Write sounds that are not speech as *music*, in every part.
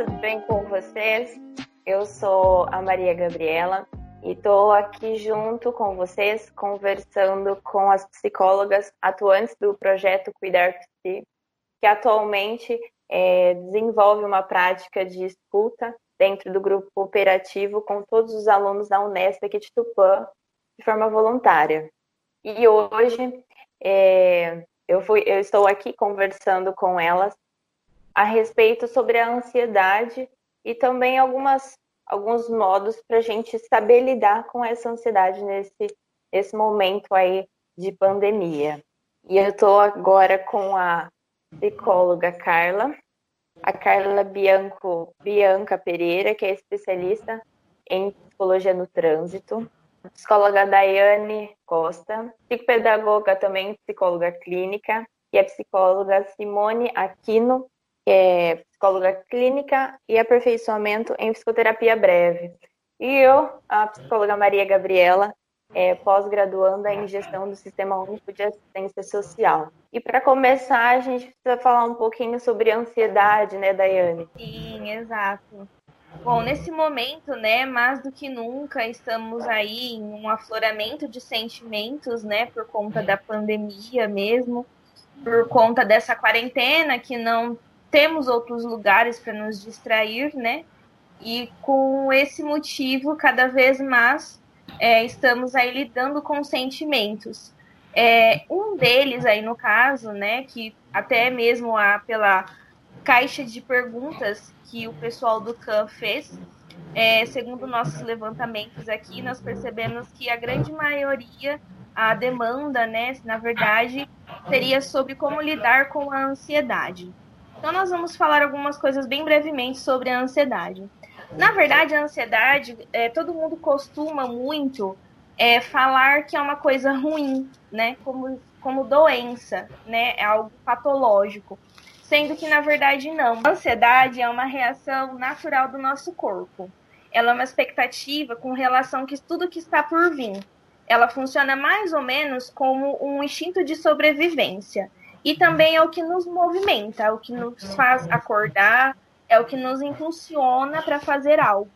tudo bem com vocês? Eu sou a Maria Gabriela e estou aqui junto com vocês conversando com as psicólogas atuantes do projeto Cuidar Psi, que atualmente é, desenvolve uma prática de escuta dentro do grupo operativo com todos os alunos da Unesp aqui de Tupã, de forma voluntária. E hoje é, eu, fui, eu estou aqui conversando com elas a respeito sobre a ansiedade e também algumas, alguns modos para a gente saber lidar com essa ansiedade nesse, nesse momento aí de pandemia. E eu estou agora com a psicóloga Carla, a Carla Bianco, Bianca Pereira, que é especialista em psicologia no trânsito, psicóloga Daiane Costa, psicopedagoga também, psicóloga clínica, e a psicóloga Simone Aquino, é psicóloga clínica e aperfeiçoamento em psicoterapia breve. E eu, a psicóloga Maria Gabriela, é, pós-graduanda em gestão do Sistema Único de Assistência Social. E para começar, a gente precisa falar um pouquinho sobre ansiedade, né, Daiane? Sim, exato. Bom, nesse momento, né, mais do que nunca, estamos aí em um afloramento de sentimentos, né, por conta da pandemia mesmo, por conta dessa quarentena que não temos outros lugares para nos distrair, né? E com esse motivo, cada vez mais é, estamos aí lidando com sentimentos. É, um deles aí no caso, né, que até mesmo a, pela caixa de perguntas que o pessoal do CAN fez, é, segundo nossos levantamentos aqui, nós percebemos que a grande maioria, a demanda, né, na verdade, seria sobre como lidar com a ansiedade. Então, nós vamos falar algumas coisas bem brevemente sobre a ansiedade. Na verdade, a ansiedade, é, todo mundo costuma muito é, falar que é uma coisa ruim, né? Como, como doença, né? É algo patológico sendo que na verdade não. A ansiedade é uma reação natural do nosso corpo. Ela é uma expectativa com relação que tudo que está por vir. Ela funciona mais ou menos como um instinto de sobrevivência. E também é o que nos movimenta, é o que nos faz acordar, é o que nos impulsiona para fazer algo.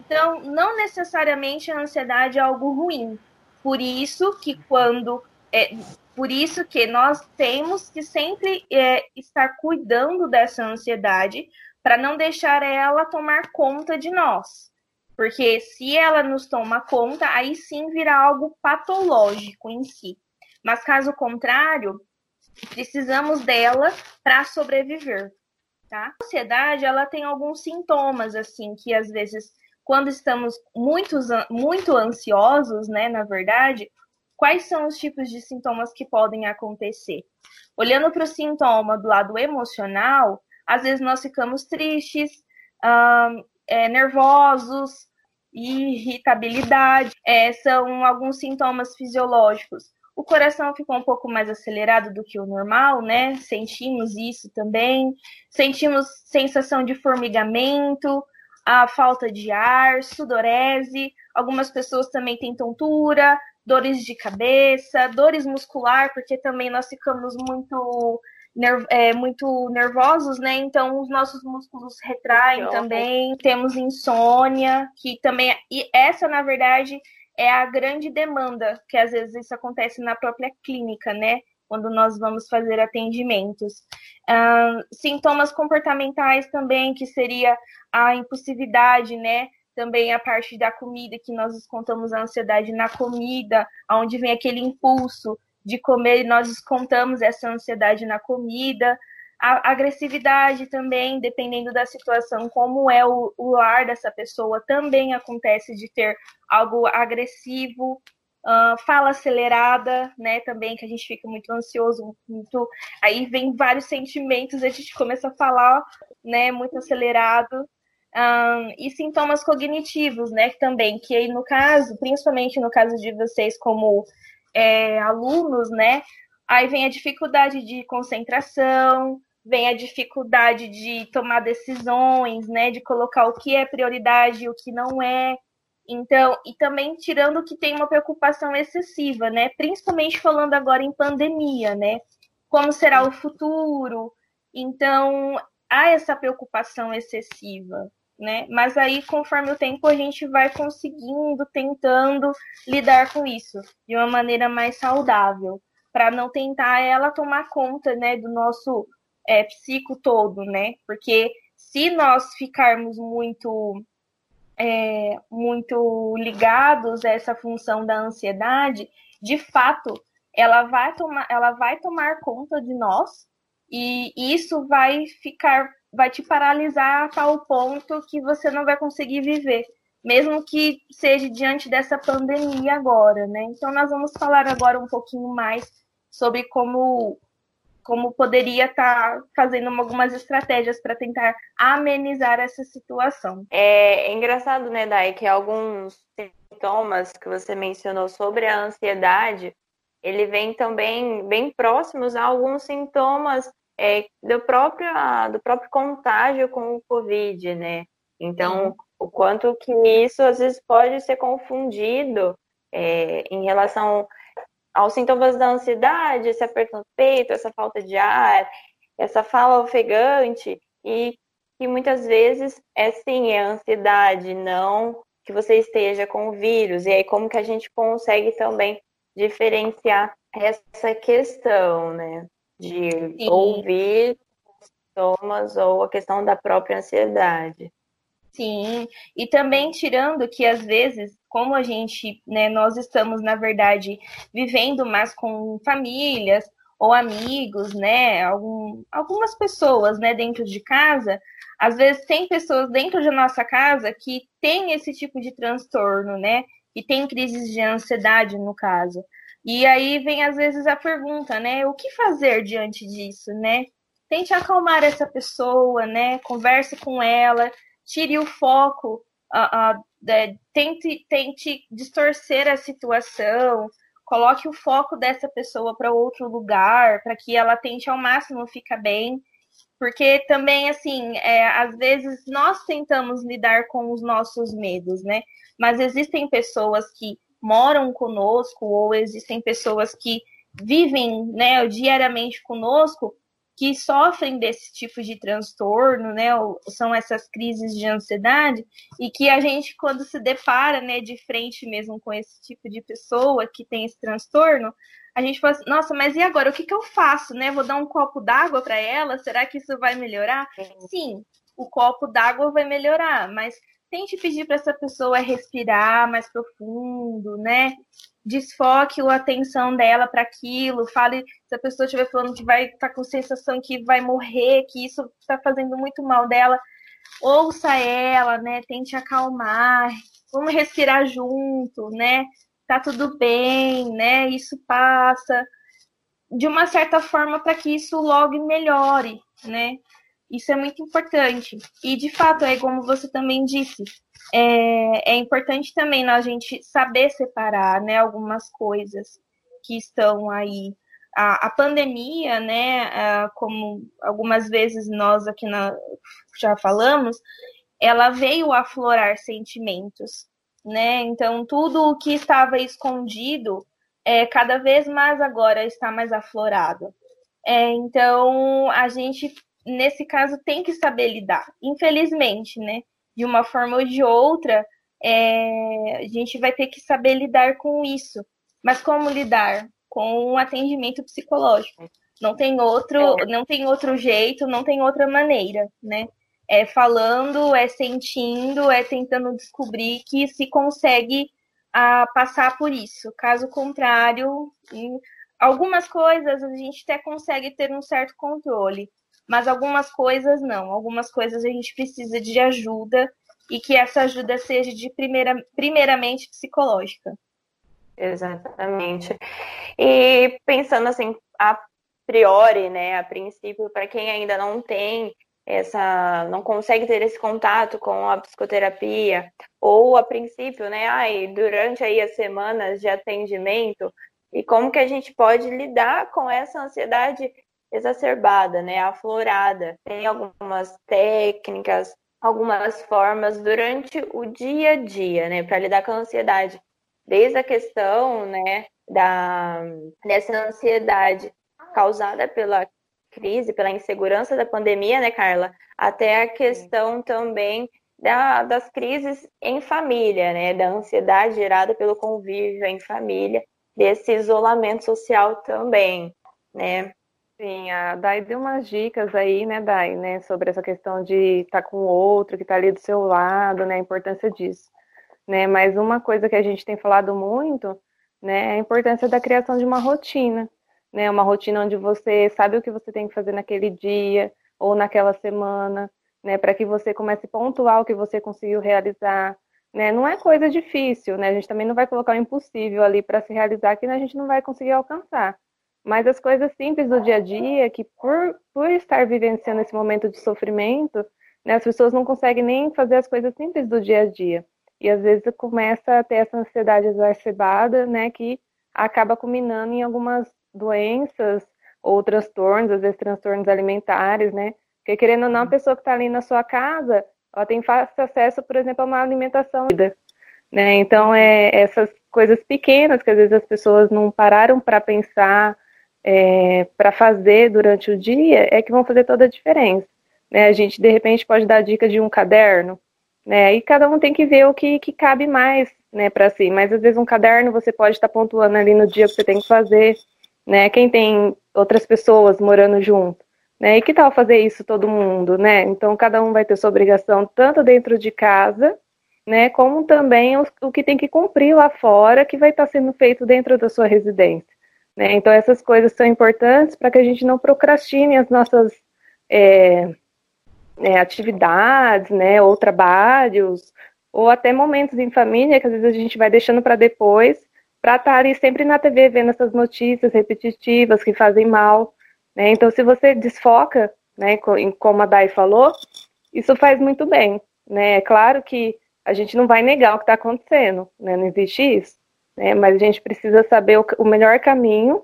Então, não necessariamente a ansiedade é algo ruim. Por isso que quando é, por isso que nós temos que sempre é, estar cuidando dessa ansiedade para não deixar ela tomar conta de nós. Porque se ela nos toma conta, aí sim virá algo patológico em si. Mas caso contrário, precisamos dela para sobreviver, tá? A ansiedade, ela tem alguns sintomas assim que às vezes quando estamos muito, muito ansiosos, né, na verdade, quais são os tipos de sintomas que podem acontecer. Olhando para o sintoma do lado emocional, às vezes nós ficamos tristes, um, é, nervosos, irritabilidade, é, são alguns sintomas fisiológicos. O coração ficou um pouco mais acelerado do que o normal, né? Sentimos isso também. Sentimos sensação de formigamento, a falta de ar, sudorese. Algumas pessoas também têm tontura, dores de cabeça, dores muscular, porque também nós ficamos muito, é, muito nervosos, né? Então os nossos músculos retraem também. Temos insônia, que também. E essa, na verdade, é a grande demanda, que às vezes isso acontece na própria clínica, né? Quando nós vamos fazer atendimentos. Uh, sintomas comportamentais também, que seria a impulsividade, né? também a parte da comida, que nós descontamos a ansiedade na comida, onde vem aquele impulso de comer e nós descontamos essa ansiedade na comida. A agressividade também, dependendo da situação, como é o, o ar dessa pessoa, também acontece de ter algo agressivo. Uh, fala acelerada, né? Também que a gente fica muito ansioso, muito. Aí vem vários sentimentos, a gente começa a falar, né? Muito acelerado. Um, e sintomas cognitivos, né, também, que aí no caso, principalmente no caso de vocês como é, alunos, né, aí vem a dificuldade de concentração, vem a dificuldade de tomar decisões, né, de colocar o que é prioridade e o que não é. Então, e também tirando que tem uma preocupação excessiva, né, principalmente falando agora em pandemia, né, como será o futuro. Então, há essa preocupação excessiva, né? Mas aí, conforme o tempo, a gente vai conseguindo, tentando lidar com isso de uma maneira mais saudável, para não tentar ela tomar conta, né, do nosso é, psico todo, né? Porque se nós ficarmos muito é, muito ligados a essa função da ansiedade, de fato, ela vai tomar, ela vai tomar conta de nós e isso vai ficar, vai te paralisar a tal ponto que você não vai conseguir viver, mesmo que seja diante dessa pandemia agora, né? Então nós vamos falar agora um pouquinho mais sobre como como poderia estar tá fazendo algumas estratégias para tentar amenizar essa situação. É, é engraçado, né, Dai, que alguns sintomas que você mencionou sobre a ansiedade, ele vem também bem próximos a alguns sintomas é, do, próprio, do próprio contágio com o Covid, né? Então, o quanto que isso às vezes pode ser confundido é, em relação aos sintomas da ansiedade, esse aperto no peito, essa falta de ar, essa fala ofegante, e que muitas vezes é sim, é ansiedade, não que você esteja com o vírus. E aí, como que a gente consegue também diferenciar essa questão, né? de Sim. ouvir sintomas ou a questão da própria ansiedade. Sim, e também tirando que às vezes, como a gente, né, nós estamos na verdade vivendo mais com famílias ou amigos, né, algum, algumas pessoas, né, dentro de casa, às vezes tem pessoas dentro de nossa casa que tem esse tipo de transtorno, né, e tem crises de ansiedade no caso. E aí vem às vezes a pergunta, né? O que fazer diante disso, né? Tente acalmar essa pessoa, né? Converse com ela, tire o foco, uh, uh, tente, tente distorcer a situação, coloque o foco dessa pessoa para outro lugar, para que ela tente ao máximo ficar bem. Porque também, assim, é, às vezes nós tentamos lidar com os nossos medos, né? Mas existem pessoas que moram conosco ou existem pessoas que vivem né, diariamente conosco que sofrem desse tipo de transtorno, né, são essas crises de ansiedade, e que a gente, quando se depara, né, de frente mesmo com esse tipo de pessoa que tem esse transtorno, a gente fala assim, nossa, mas e agora? O que, que eu faço, né? Vou dar um copo d'água para ela? Será que isso vai melhorar? Sim, o copo d'água vai melhorar, mas tente pedir para essa pessoa respirar mais profundo, né? Desfoque a atenção dela para aquilo. Fale se a pessoa estiver falando que vai estar tá com sensação que vai morrer, que isso está fazendo muito mal dela. Ouça ela, né? Tente acalmar. Vamos respirar junto, né? Tá tudo bem, né? Isso passa. De uma certa forma, para que isso logo melhore, né? Isso é muito importante. E, de fato, é como você também disse, é, é importante também a gente saber separar né, algumas coisas que estão aí. A, a pandemia, né, a, como algumas vezes nós aqui na, já falamos, ela veio aflorar sentimentos, né? Então, tudo o que estava escondido, é, cada vez mais agora está mais aflorado. É, então, a gente nesse caso, tem que saber lidar. Infelizmente, né? De uma forma ou de outra, é, a gente vai ter que saber lidar com isso. Mas como lidar? Com um atendimento psicológico. Não tem outro, é. não tem outro jeito, não tem outra maneira, né? É falando, é sentindo, é tentando descobrir que se consegue a, passar por isso. Caso contrário, algumas coisas a gente até consegue ter um certo controle, mas algumas coisas não. Algumas coisas a gente precisa de ajuda e que essa ajuda seja de primeira, primeiramente psicológica. Exatamente. E pensando assim, a priori, né, a princípio, para quem ainda não tem essa, não consegue ter esse contato com a psicoterapia, ou a princípio, né, ai, durante aí as semanas de atendimento, e como que a gente pode lidar com essa ansiedade exacerbada, né, aflorada. Tem algumas técnicas, algumas formas durante o dia a dia, né, para lidar com a ansiedade. Desde a questão, né, da dessa ansiedade causada pela crise, pela insegurança da pandemia, né, Carla? Até a questão também da, das crises em família, né? Da ansiedade gerada pelo convívio em família, desse isolamento social também, né? Sim, a Dai deu umas dicas aí, né, Dai, né, sobre essa questão de estar tá com o outro, que está ali do seu lado, né, a importância disso, né, mas uma coisa que a gente tem falado muito, né, é a importância da criação de uma rotina, né, uma rotina onde você sabe o que você tem que fazer naquele dia ou naquela semana, né, para que você comece a pontuar o que você conseguiu realizar, né, não é coisa difícil, né, a gente também não vai colocar o impossível ali para se realizar que a gente não vai conseguir alcançar, mas as coisas simples do dia a dia, que por, por estar vivenciando esse momento de sofrimento, né, as pessoas não conseguem nem fazer as coisas simples do dia a dia. E às vezes começa a ter essa ansiedade exacerbada, né, que acaba culminando em algumas doenças ou transtornos, às vezes transtornos alimentares, né? Porque querendo ou não, a pessoa que está ali na sua casa, ela tem fácil acesso, por exemplo, a uma alimentação. Né? Então, é essas coisas pequenas que às vezes as pessoas não pararam para pensar, é, para fazer durante o dia é que vão fazer toda a diferença. Né? A gente, de repente, pode dar dica de um caderno, né? e cada um tem que ver o que, que cabe mais né, para si. Mas, às vezes, um caderno você pode estar pontuando ali no dia que você tem que fazer. Né? Quem tem outras pessoas morando junto. Né? E que tal fazer isso todo mundo? Né? Então, cada um vai ter sua obrigação, tanto dentro de casa, né, como também o, o que tem que cumprir lá fora, que vai estar sendo feito dentro da sua residência. Né? Então, essas coisas são importantes para que a gente não procrastine as nossas é, é, atividades, né, ou trabalhos, ou até momentos em família que às vezes a gente vai deixando para depois, para estar ali sempre na TV vendo essas notícias repetitivas que fazem mal. Né? Então, se você desfoca, né, como a Dai falou, isso faz muito bem. Né? É claro que a gente não vai negar o que está acontecendo, né? não existe isso né? Mas a gente precisa saber o, o melhor caminho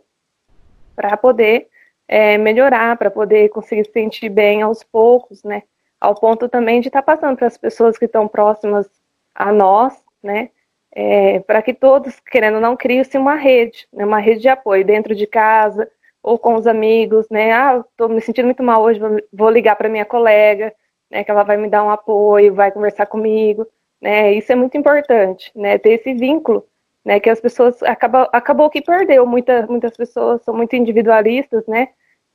para poder é, melhorar, para poder conseguir se sentir bem aos poucos, né? Ao ponto também de estar tá passando para as pessoas que estão próximas a nós, né? É, para que todos, querendo ou não, criem-se uma rede, né? uma rede de apoio dentro de casa ou com os amigos, né? Ah, estou me sentindo muito mal hoje, vou ligar para minha colega, né? Que ela vai me dar um apoio, vai conversar comigo, né? Isso é muito importante, né? Ter esse vínculo né? Que as pessoas acabou, acabou que perdeu muita, muitas pessoas são muito individualistas, né?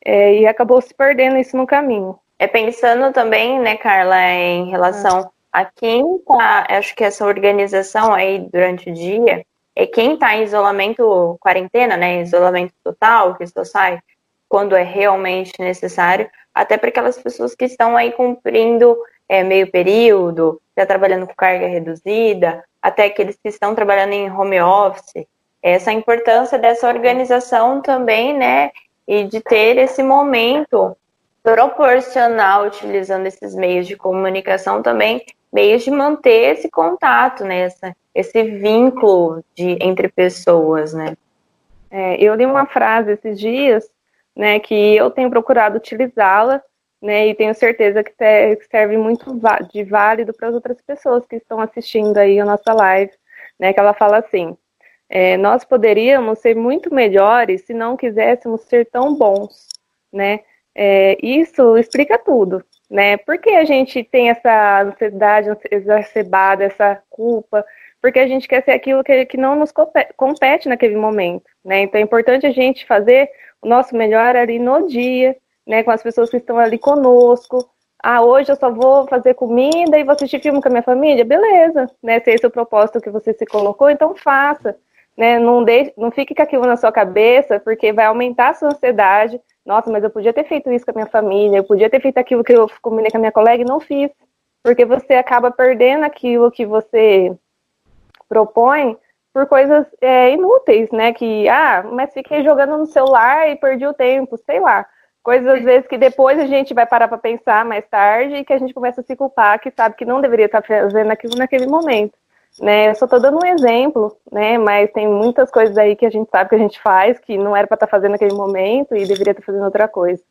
É, e acabou se perdendo isso no caminho. É pensando também, né, Carla, em relação a quem tá, acho que essa organização aí durante o dia é quem está em isolamento quarentena, né, isolamento total, que só sai quando é realmente necessário, até para aquelas pessoas que estão aí cumprindo é, meio período, já trabalhando com carga reduzida, até aqueles que estão trabalhando em home office, essa importância dessa organização também, né, e de ter esse momento proporcional utilizando esses meios de comunicação também, meios de manter esse contato, né, essa, esse vínculo de, entre pessoas, né. É, eu li uma frase esses dias, né, que eu tenho procurado utilizá-la, né, e tenho certeza que serve muito de válido para as outras pessoas que estão assistindo aí a nossa live, né, que ela fala assim, é, nós poderíamos ser muito melhores se não quiséssemos ser tão bons, né, é, isso explica tudo, né, por que a gente tem essa ansiedade exacerbada, essa culpa, porque a gente quer ser aquilo que, que não nos compete naquele momento, né, então é importante a gente fazer o nosso melhor ali no dia, né, com as pessoas que estão ali conosco. Ah, hoje eu só vou fazer comida e vou assistir filme com a minha família? Beleza, né? Se esse é o propósito que você se colocou, então faça. Né? Não, deixe, não fique com aquilo na sua cabeça, porque vai aumentar a sua ansiedade. Nossa, mas eu podia ter feito isso com a minha família, eu podia ter feito aquilo que eu combinei com a minha colega e não fiz. Porque você acaba perdendo aquilo que você propõe por coisas é, inúteis, né? Que, ah, mas fiquei jogando no celular e perdi o tempo, sei lá. Coisas às vezes que depois a gente vai parar para pensar mais tarde e que a gente começa a se culpar, que sabe que não deveria estar fazendo aquilo naquele momento. Né? Eu só estou dando um exemplo, né? Mas tem muitas coisas aí que a gente sabe que a gente faz que não era para estar tá fazendo naquele momento e deveria estar tá fazendo outra coisa.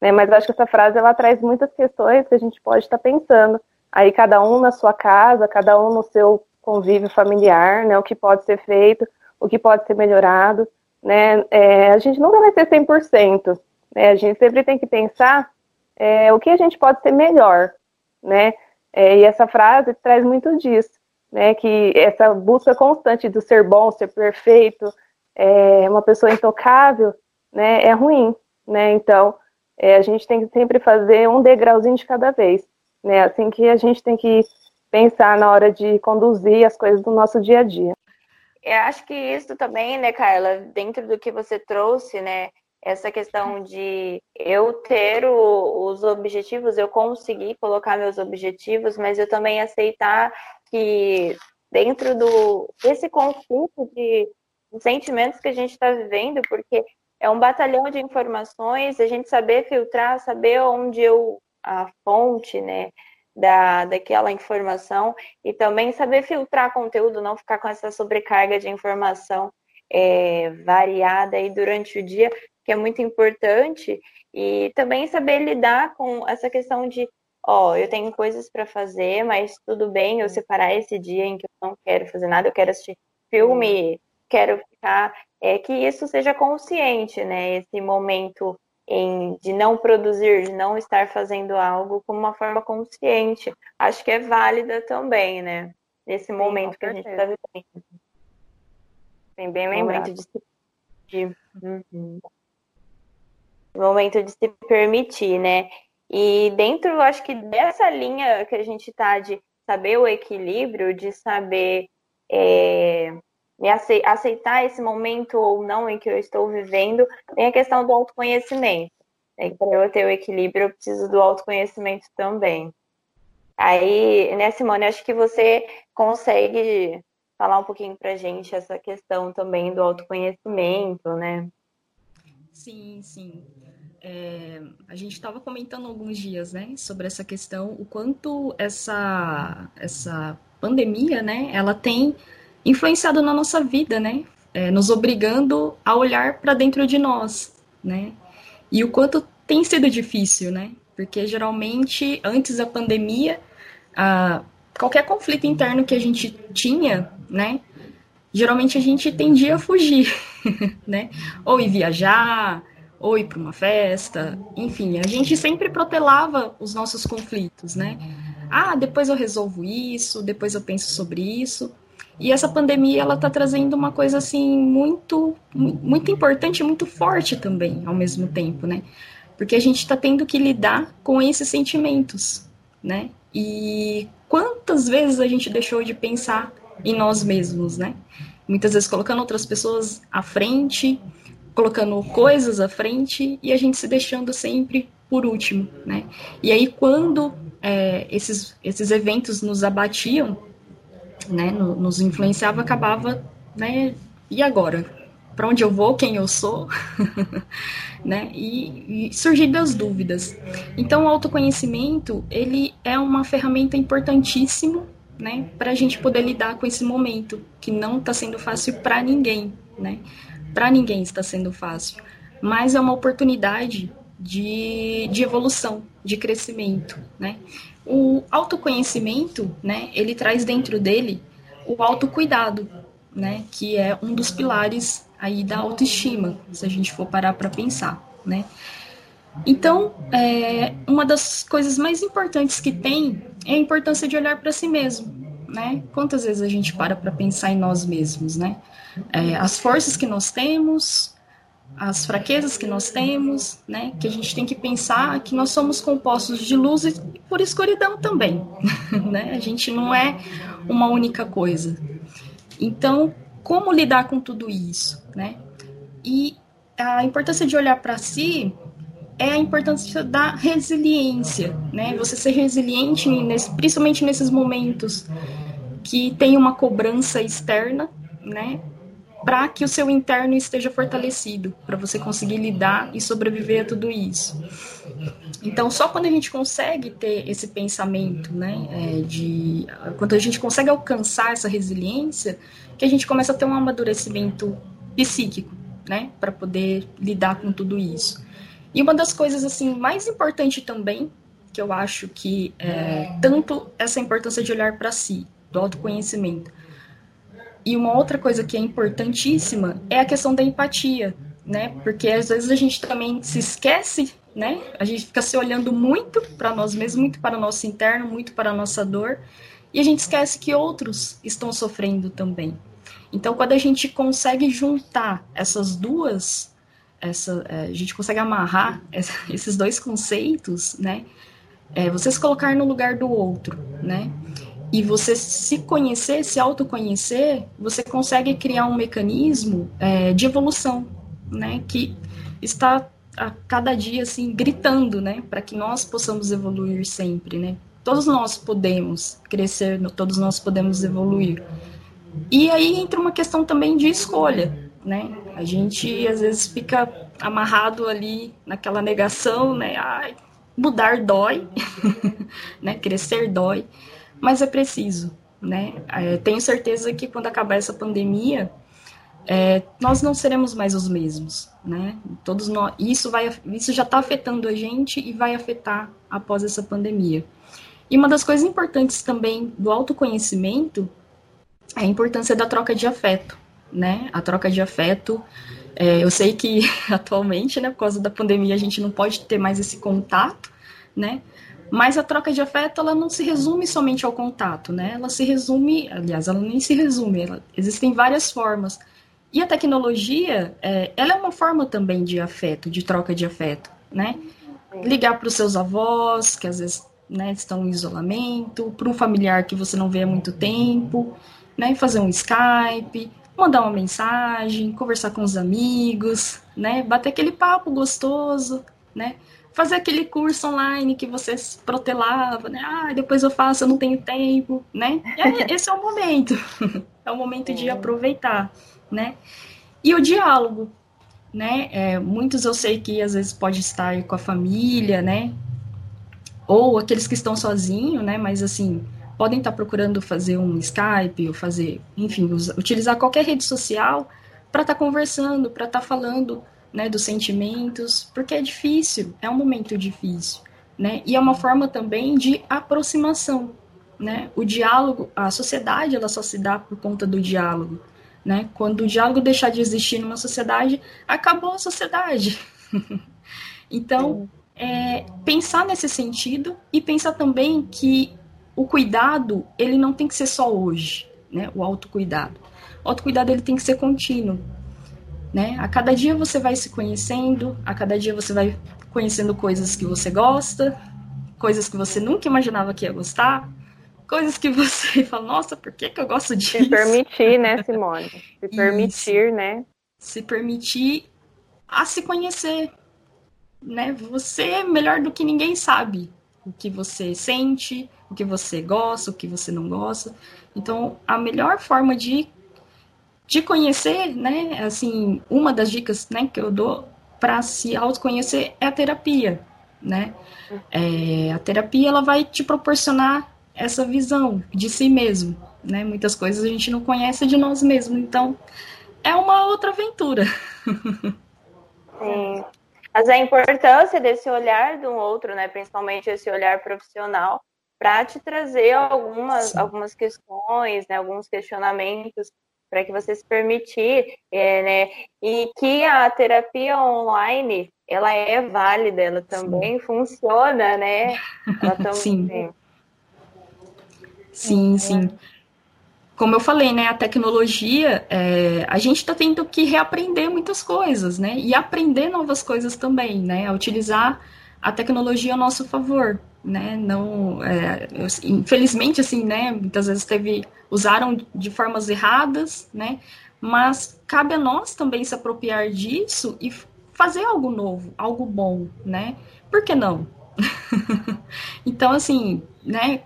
Né? Mas acho que essa frase ela traz muitas questões que a gente pode estar tá pensando. Aí cada um na sua casa, cada um no seu convívio familiar, né? O que pode ser feito, o que pode ser melhorado, né? É, a gente nunca vai ser 100%, Né? A gente sempre tem que pensar é, o que a gente pode ser melhor, né? É, e essa frase traz muito disso, né? Que essa busca constante do ser bom, ser perfeito, é, uma pessoa intocável, né? É ruim, né? Então, é, a gente tem que sempre fazer um degrauzinho de cada vez, né? Assim que a gente tem que pensar na hora de conduzir as coisas do nosso dia a dia. Eu acho que isso também, né, Carla, dentro do que você trouxe, né, essa questão de eu ter o, os objetivos, eu conseguir colocar meus objetivos, mas eu também aceitar que dentro do desse conflito de, de sentimentos que a gente está vivendo, porque é um batalhão de informações, a gente saber filtrar, saber onde eu a fonte, né, da, daquela informação e também saber filtrar conteúdo, não ficar com essa sobrecarga de informação é, variada aí durante o dia, que é muito importante, e também saber lidar com essa questão de, ó, eu tenho coisas para fazer, mas tudo bem eu separar esse dia em que eu não quero fazer nada, eu quero assistir filme, quero ficar, é que isso seja consciente, né? Esse momento em, de não produzir, de não estar fazendo algo com uma forma consciente, acho que é válida também, né? Nesse momento Sim, que a gente está vivendo. Sim, bem lembrado. Momento de... Uhum momento de se permitir, né? E dentro, acho que dessa linha que a gente tá de saber o equilíbrio, de saber é, aceitar esse momento ou não em que eu estou vivendo, tem a questão do autoconhecimento. É, Para eu ter o equilíbrio, eu preciso do autoconhecimento também. Aí, né, Simone, acho que você consegue falar um pouquinho para gente essa questão também do autoconhecimento, né? Sim, sim. É, a gente estava comentando alguns dias, né, sobre essa questão, o quanto essa, essa pandemia, né, ela tem influenciado na nossa vida, né, é, nos obrigando a olhar para dentro de nós, né, e o quanto tem sido difícil, né, porque geralmente antes da pandemia, a, qualquer conflito interno que a gente tinha, né, geralmente a gente tendia a fugir, *laughs* né? Ou ir viajar, ou ir para uma festa, enfim, a gente sempre protelava os nossos conflitos, né? Ah, depois eu resolvo isso, depois eu penso sobre isso. E essa pandemia ela está trazendo uma coisa assim muito muito importante, muito forte também ao mesmo tempo, né? Porque a gente está tendo que lidar com esses sentimentos, né? E quantas vezes a gente deixou de pensar em nós mesmos, né? muitas vezes colocando outras pessoas à frente, colocando coisas à frente e a gente se deixando sempre por último, né? E aí quando é, esses, esses eventos nos abatiam, né, no, nos influenciava, acabava, né? E agora? Para onde eu vou? Quem eu sou? *laughs* né? E, e surgindo as dúvidas. Então, o autoconhecimento ele é uma ferramenta importantíssima né, para a gente poder lidar com esse momento que não está sendo fácil para ninguém, né? Para ninguém está sendo fácil, mas é uma oportunidade de, de evolução, de crescimento, né? O autoconhecimento, né, ele traz dentro dele o autocuidado, né, que é um dos pilares aí da autoestima, se a gente for parar para pensar, né? Então, é, uma das coisas mais importantes que tem é a importância de olhar para si mesmo, né? Quantas vezes a gente para para pensar em nós mesmos, né? É, as forças que nós temos, as fraquezas que nós temos, né? Que a gente tem que pensar que nós somos compostos de luz e por escuridão também, *laughs* né? A gente não é uma única coisa. Então, como lidar com tudo isso, né? E a importância de olhar para si é a importância da resiliência, né? Você ser resiliente, nesse, principalmente nesses momentos que tem uma cobrança externa, né? Para que o seu interno esteja fortalecido, para você conseguir lidar e sobreviver a tudo isso. Então, só quando a gente consegue ter esse pensamento, né, é, de quando a gente consegue alcançar essa resiliência, que a gente começa a ter um amadurecimento psíquico, né, para poder lidar com tudo isso. E uma das coisas assim mais importante também, que eu acho que é, tanto essa importância de olhar para si, do autoconhecimento, e uma outra coisa que é importantíssima é a questão da empatia, né? Porque às vezes a gente também se esquece, né? A gente fica se olhando muito para nós mesmos, muito para o nosso interno, muito para a nossa dor, e a gente esquece que outros estão sofrendo também. Então, quando a gente consegue juntar essas duas, essa, é, a gente consegue amarrar *laughs* esses dois conceitos, né? É, você se colocar no lugar do outro, né? E você se conhecer, se autoconhecer, você consegue criar um mecanismo é, de evolução, né? Que está a cada dia assim gritando, né? Para que nós possamos evoluir sempre, né? Todos nós podemos crescer, todos nós podemos evoluir. E aí entra uma questão também de escolha, né? A gente às vezes fica amarrado ali naquela negação, né? Ai, mudar dói, *laughs* né? Crescer dói, mas é preciso, né? É, tenho certeza que quando acabar essa pandemia, é, nós não seremos mais os mesmos, né? Todos nós, isso vai, isso já está afetando a gente e vai afetar após essa pandemia. E uma das coisas importantes também do autoconhecimento é a importância da troca de afeto, né? A troca de afeto. É, eu sei que *laughs* atualmente, né, por causa da pandemia, a gente não pode ter mais esse contato, né? Mas a troca de afeto, ela não se resume somente ao contato, né? Ela se resume, aliás, ela nem se resume, ela, existem várias formas. E a tecnologia, é, ela é uma forma também de afeto, de troca de afeto, né? Ligar para os seus avós, que às vezes né, estão em isolamento, para um familiar que você não vê há muito tempo, né? Fazer um Skype, mandar uma mensagem, conversar com os amigos, né? Bater aquele papo gostoso, né? Fazer aquele curso online que você protelava, né? Ah, depois eu faço, eu não tenho tempo, né? E *laughs* esse é o momento. *laughs* é o momento de aproveitar, né? E o diálogo, né? É, muitos eu sei que às vezes pode estar com a família, né? Ou aqueles que estão sozinhos, né? Mas assim, podem estar procurando fazer um Skype ou fazer, enfim, utilizar qualquer rede social para estar tá conversando, para estar tá falando né, dos sentimentos, porque é difícil, é um momento difícil, né? E é uma forma também de aproximação, né? O diálogo, a sociedade, ela só se dá por conta do diálogo, né? Quando o diálogo deixar de existir numa sociedade, acabou a sociedade. *laughs* então, é, pensar nesse sentido e pensar também que o cuidado, ele não tem que ser só hoje, né? O autocuidado. O autocuidado, ele tem que ser contínuo, né? A cada dia você vai se conhecendo, a cada dia você vai conhecendo coisas que você gosta, coisas que você nunca imaginava que ia gostar, coisas que *laughs* você fala, nossa, por que, que eu gosto disso? Se permitir, né, Simone? *laughs* Se permitir, Isso. né? Se permitir a se conhecer, né? Você é melhor do que ninguém sabe o que você sente, o que você gosta, o que você não gosta. Então, a melhor forma de, de conhecer, né, assim, uma das dicas, né, que eu dou para se autoconhecer é a terapia, né? É, a terapia, ela vai te proporcionar essa visão de si mesmo, né? Muitas coisas a gente não conhece de nós mesmos, então é uma outra aventura. Sim. *laughs* Mas a importância desse olhar do outro, né? Principalmente esse olhar profissional, para te trazer algumas, algumas questões, né, alguns questionamentos para que você se permitir, é, né, e que a terapia online ela é válida, ela também sim. funciona, né? Ela *laughs* também... sim. Sim, sim. Como eu falei, né, a tecnologia, é, a gente está tendo que reaprender muitas coisas, né, e aprender novas coisas também, né, a utilizar a tecnologia a nosso favor né? Não, é, infelizmente, assim, né? Muitas vezes teve usaram de formas erradas, né? Mas cabe a nós também se apropriar disso e fazer algo novo, algo bom, né? Por que não? *laughs* então, assim, né?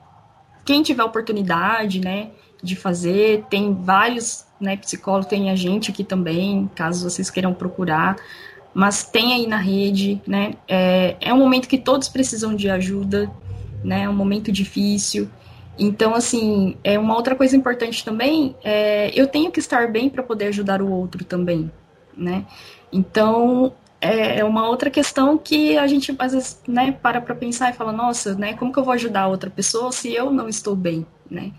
Quem tiver oportunidade, né? De fazer, tem vários, né? Psicólogos, tem a gente aqui também, caso vocês queiram procurar mas tem aí na rede, né? É, é um momento que todos precisam de ajuda, né? É um momento difícil. Então, assim, é uma outra coisa importante também, é, eu tenho que estar bem para poder ajudar o outro também, né? Então, é, é uma outra questão que a gente às vezes, né, para para pensar e fala, nossa, né, como que eu vou ajudar outra pessoa se eu não estou bem, né?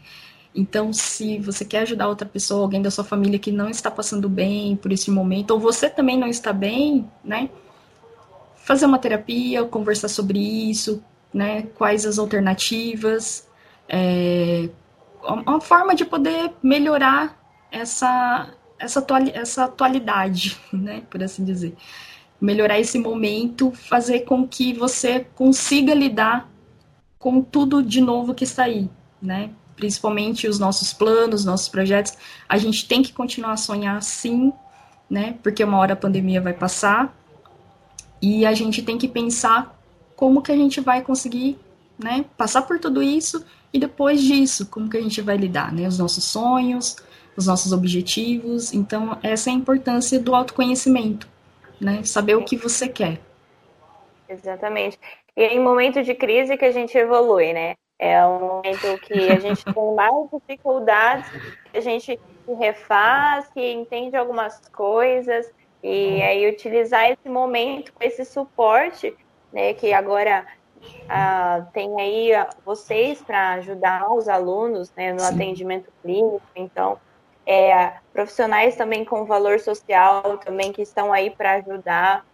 Então, se você quer ajudar outra pessoa, alguém da sua família que não está passando bem por esse momento, ou você também não está bem, né? Fazer uma terapia, conversar sobre isso, né? Quais as alternativas, é, uma forma de poder melhorar essa, essa, essa atualidade, *laughs* né? Por assim dizer. Melhorar esse momento, fazer com que você consiga lidar com tudo de novo que está aí, né? Principalmente os nossos planos, nossos projetos, a gente tem que continuar a sonhar sim, né? Porque uma hora a pandemia vai passar e a gente tem que pensar como que a gente vai conseguir, né, passar por tudo isso e depois disso, como que a gente vai lidar, né? Os nossos sonhos, os nossos objetivos. Então, essa é a importância do autoconhecimento, né? Saber o que você quer. Exatamente. E é em momento de crise que a gente evolui, né? É um momento que a gente tem mais dificuldades, a gente se refaz, que entende algumas coisas, e aí utilizar esse momento, esse suporte, né, que agora ah, tem aí vocês para ajudar os alunos né, no Sim. atendimento clínico, então é, profissionais também com valor social também que estão aí para ajudar,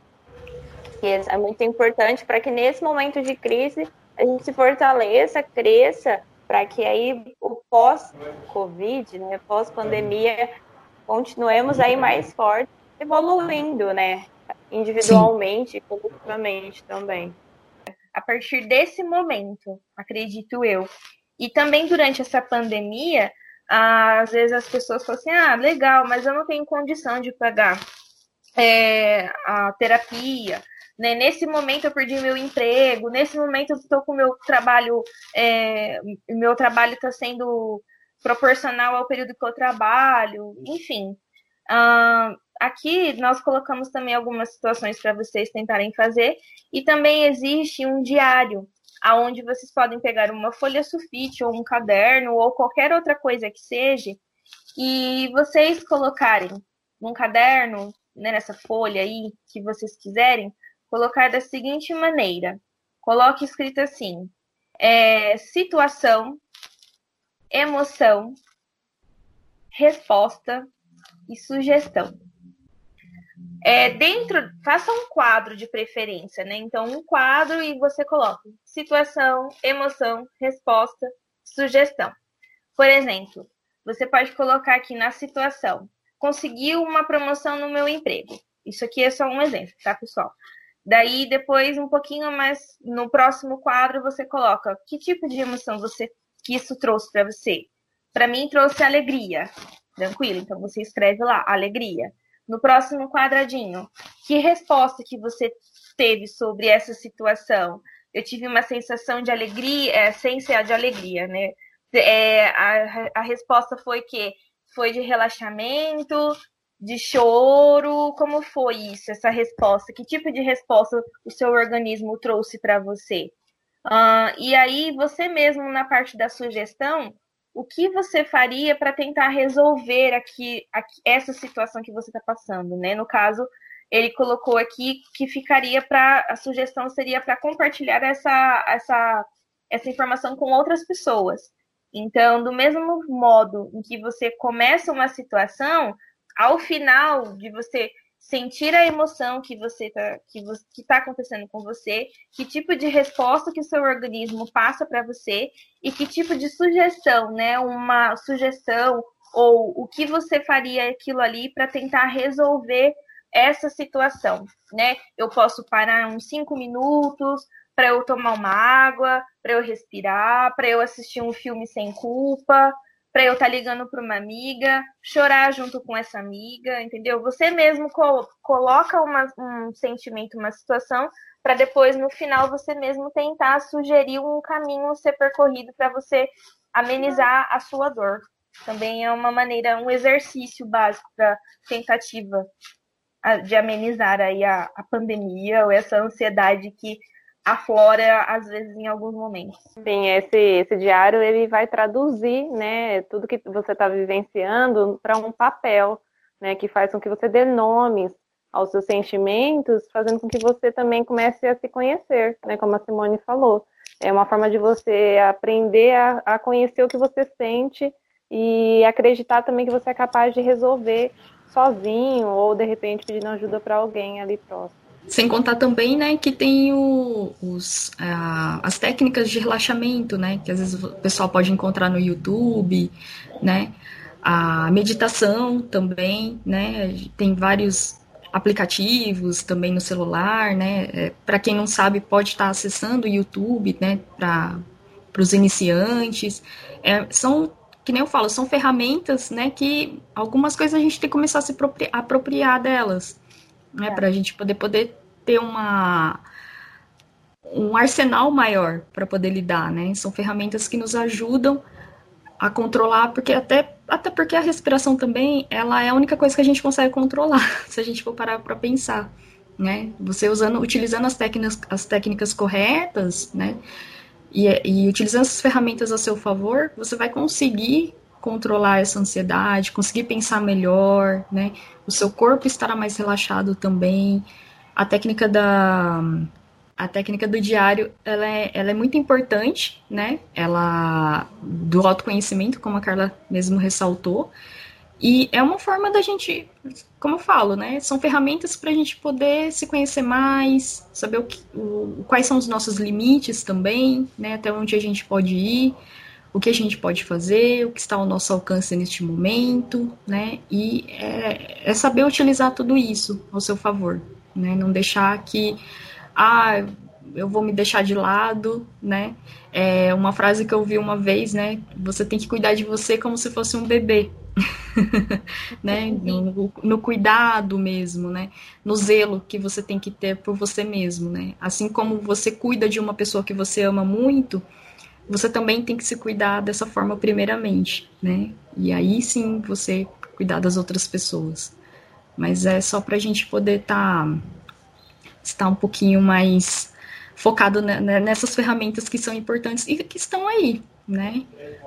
que é muito importante para que nesse momento de crise a gente se fortaleça, cresça, para que aí o pós-Covid, né, pós-pandemia, continuemos aí mais fortes, evoluindo, né, individualmente e coletivamente também. A partir desse momento, acredito eu, e também durante essa pandemia, às vezes as pessoas falam assim, ah, legal, mas eu não tenho condição de pagar é, a terapia, né? Nesse momento eu perdi meu emprego, nesse momento eu estou com meu trabalho, é, meu trabalho está sendo proporcional ao período que eu trabalho, enfim. Uh, aqui nós colocamos também algumas situações para vocês tentarem fazer e também existe um diário aonde vocês podem pegar uma folha sulfite ou um caderno ou qualquer outra coisa que seja e vocês colocarem num caderno, né, nessa folha aí que vocês quiserem, colocar da seguinte maneira: coloque escrito assim: é, situação, emoção, resposta e sugestão. É, dentro, faça um quadro de preferência, né? Então, um quadro e você coloca situação, emoção, resposta, sugestão. Por exemplo, você pode colocar aqui na situação: conseguiu uma promoção no meu emprego. Isso aqui é só um exemplo, tá, pessoal? Daí, depois, um pouquinho mais no próximo quadro, você coloca que tipo de emoção você que isso trouxe para você. Para mim, trouxe alegria. Tranquilo? Então, você escreve lá, alegria. No próximo quadradinho, que resposta que você teve sobre essa situação? Eu tive uma sensação de alegria, é, sem ser de alegria, né? É, a, a resposta foi que foi de relaxamento, de choro? Como foi isso, essa resposta? Que tipo de resposta o seu organismo trouxe para você? Uh, e aí, você mesmo, na parte da sugestão, o que você faria para tentar resolver aqui, aqui, essa situação que você está passando, né? No caso, ele colocou aqui que ficaria para a sugestão seria para compartilhar essa, essa, essa informação com outras pessoas. Então, do mesmo modo em que você começa uma situação, ao final de você sentir a emoção que você está que, que tá acontecendo com você, que tipo de resposta que o seu organismo passa para você e que tipo de sugestão, né? Uma sugestão ou o que você faria aquilo ali para tentar resolver essa situação, né? Eu posso parar uns cinco minutos para eu tomar uma água, para eu respirar, para eu assistir um filme sem culpa, para eu estar tá ligando para uma amiga, chorar junto com essa amiga, entendeu? Você mesmo co coloca uma, um sentimento, uma situação, para depois no final você mesmo tentar sugerir um caminho a ser percorrido para você amenizar a sua dor. Também é uma maneira, um exercício básico para tentativa de amenizar aí a, a pandemia ou essa ansiedade que aflora às vezes em alguns momentos. Sim, esse, esse diário ele vai traduzir, né, tudo que você está vivenciando para um papel, né, que faz com que você dê nomes aos seus sentimentos, fazendo com que você também comece a se conhecer, né, como a Simone falou. É uma forma de você aprender a, a conhecer o que você sente e acreditar também que você é capaz de resolver sozinho ou de repente pedindo ajuda para alguém ali próximo. Sem contar também, né, que tem o, os, as técnicas de relaxamento, né, que às vezes o pessoal pode encontrar no YouTube, né, a meditação também, né, tem vários aplicativos também no celular, né, é, para quem não sabe pode estar acessando o YouTube, né, para os iniciantes, é, são que nem eu falo, são ferramentas, né, que algumas coisas a gente tem que começar a se apropriar delas, né, é. para a gente poder poder ter uma um arsenal maior para poder lidar, né? São ferramentas que nos ajudam a controlar, porque até até porque a respiração também, ela é a única coisa que a gente consegue controlar, *laughs* se a gente for parar para pensar, né? Você usando, utilizando as técnicas, as técnicas corretas, né? E, e utilizando essas ferramentas a seu favor, você vai conseguir controlar essa ansiedade, conseguir pensar melhor, né? O seu corpo estará mais relaxado também. A técnica da a técnica do diário, ela é, ela é muito importante, né? Ela do autoconhecimento, como a Carla mesmo ressaltou. E é uma forma da gente, como eu falo, né? São ferramentas para a gente poder se conhecer mais, saber o que, o, quais são os nossos limites também, né? Até onde a gente pode ir, o que a gente pode fazer, o que está ao nosso alcance neste momento, né? E é, é saber utilizar tudo isso ao seu favor, né? Não deixar que, ah, eu vou me deixar de lado, né? É uma frase que eu vi uma vez, né? Você tem que cuidar de você como se fosse um bebê, *laughs* né? No, no, cuidado mesmo, né? No zelo que você tem que ter por você mesmo, né? Assim como você cuida de uma pessoa que você ama muito, você também tem que se cuidar dessa forma primeiramente, né? E aí sim você cuidar das outras pessoas. Mas é só para a gente poder tá, estar um pouquinho mais focado nessas ferramentas que são importantes e que estão aí, né?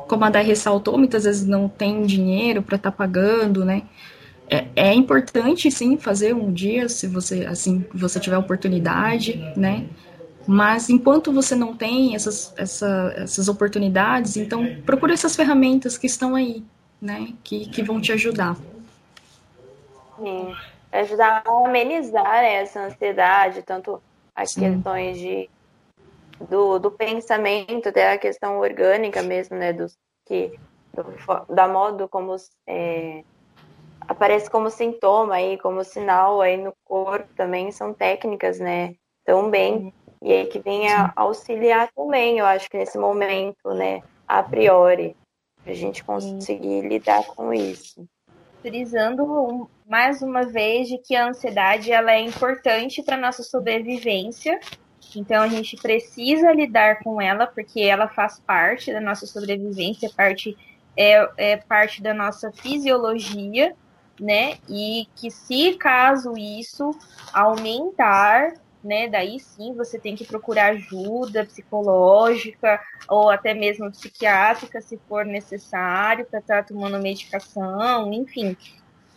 Como a Dai ressaltou, muitas vezes não tem dinheiro para estar tá pagando, né? É, é, importante sim fazer um dia, se você assim você tiver oportunidade, né? Mas enquanto você não tem essas, essa, essas oportunidades, então procure essas ferramentas que estão aí, né? Que, que vão te ajudar. Sim, ajudar a amenizar né, essa ansiedade, tanto as sim. questões de do, do pensamento, até a questão orgânica mesmo, né? Dos, que, do, da modo como é, aparece como sintoma aí, como sinal aí no corpo também, são técnicas, né? Também. E aí que vem a auxiliar também, eu acho que nesse momento, né? A priori, a gente conseguir lidar com isso. Frisando mais uma vez de que a ansiedade ela é importante para nossa sobrevivência então a gente precisa lidar com ela porque ela faz parte da nossa sobrevivência, parte é, é parte da nossa fisiologia, né? E que se caso isso aumentar, né? Daí sim você tem que procurar ajuda psicológica ou até mesmo psiquiátrica, se for necessário, para estar tomando medicação, enfim.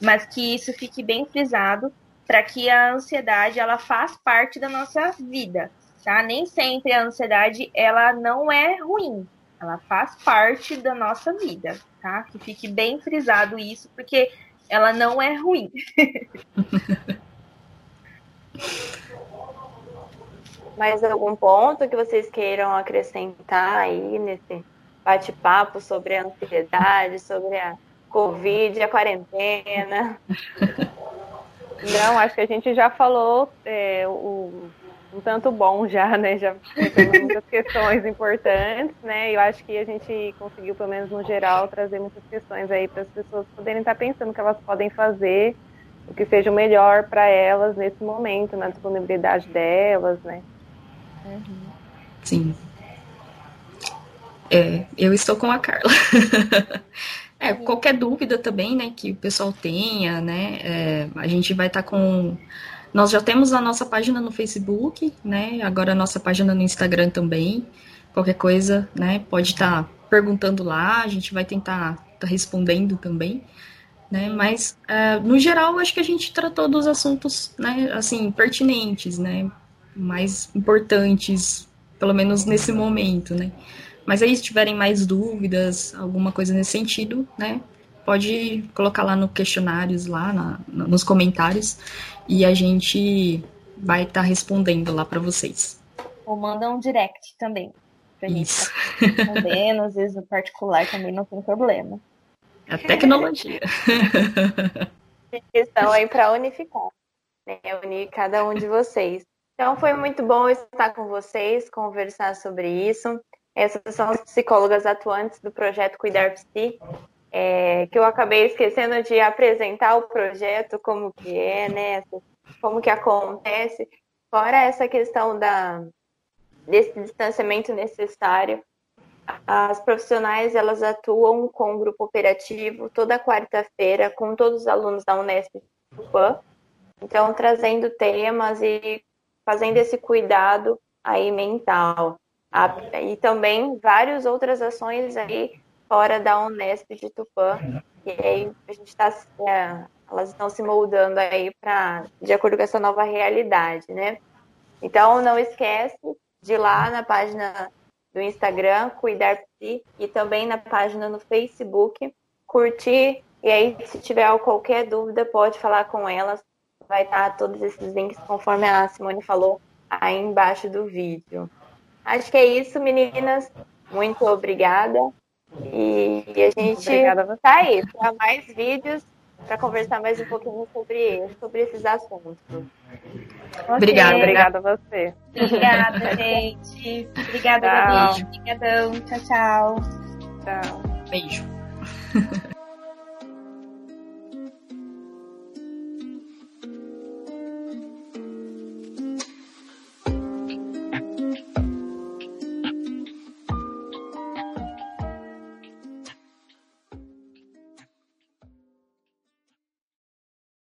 Mas que isso fique bem frisado para que a ansiedade ela faz parte da nossa vida, tá? Nem sempre a ansiedade ela não é ruim, ela faz parte da nossa vida, tá? Que fique bem frisado isso, porque ela não é ruim. *laughs* Mais algum ponto que vocês queiram acrescentar aí nesse bate-papo sobre a ansiedade, sobre a Covid, a quarentena? Não, acho que a gente já falou é, o um tanto bom já, né? Já muitas questões importantes, né? Eu acho que a gente conseguiu, pelo menos no geral, trazer muitas questões aí para as pessoas poderem estar pensando que elas podem fazer, o que seja o melhor para elas nesse momento, na disponibilidade delas, né? Uhum. Sim. É, eu estou com a Carla. *laughs* é, qualquer dúvida também, né, que o pessoal tenha, né, é, a gente vai estar tá com nós já temos a nossa página no Facebook, né? Agora a nossa página no Instagram também. Qualquer coisa, né? Pode estar tá perguntando lá, a gente vai tentar tá respondendo também. Né? Mas, uh, no geral, acho que a gente tratou dos assuntos, né, assim, pertinentes, né, mais importantes, pelo menos nesse momento, né. Mas aí, se tiverem mais dúvidas, alguma coisa nesse sentido, né? Pode colocar lá no questionários, lá na, nos comentários, e a gente vai estar tá respondendo lá para vocês. Ou manda um direct também. Pra gente Isso. Tá respondendo, às vezes no particular também não tem problema. A tecnologia. *laughs* questão aí para unificar, né? Unir cada um de vocês. Então foi muito bom estar com vocês, conversar sobre isso. Essas são as psicólogas atuantes do projeto Cuidar Psi, é, que eu acabei esquecendo de apresentar o projeto, como que é, né? Como que acontece. Fora essa questão da, desse distanciamento necessário, as profissionais elas atuam com o grupo operativo toda quarta-feira com todos os alunos da Unesp Tupã, então trazendo temas e fazendo esse cuidado aí mental. E também várias outras ações aí fora da Unesp de Tupã, e aí a gente está é, elas estão se moldando aí para de acordo com essa nova realidade, né? Então não esquece de ir lá na página do Instagram, Cuidar Psi, e também na página no Facebook, curtir, e aí se tiver qualquer dúvida, pode falar com elas, vai estar todos esses links, conforme a Simone falou, aí embaixo do vídeo. Acho que é isso, meninas. Muito obrigada. E, a gente está aí para mais vídeos, para conversar mais um pouquinho sobre, sobre esses assuntos. Obrigada, obrigada a você. Obrigada, *laughs* gente. Obrigada, Gabi. Obrigadão. Tchau, tchau. Tchau. Beijo. *laughs*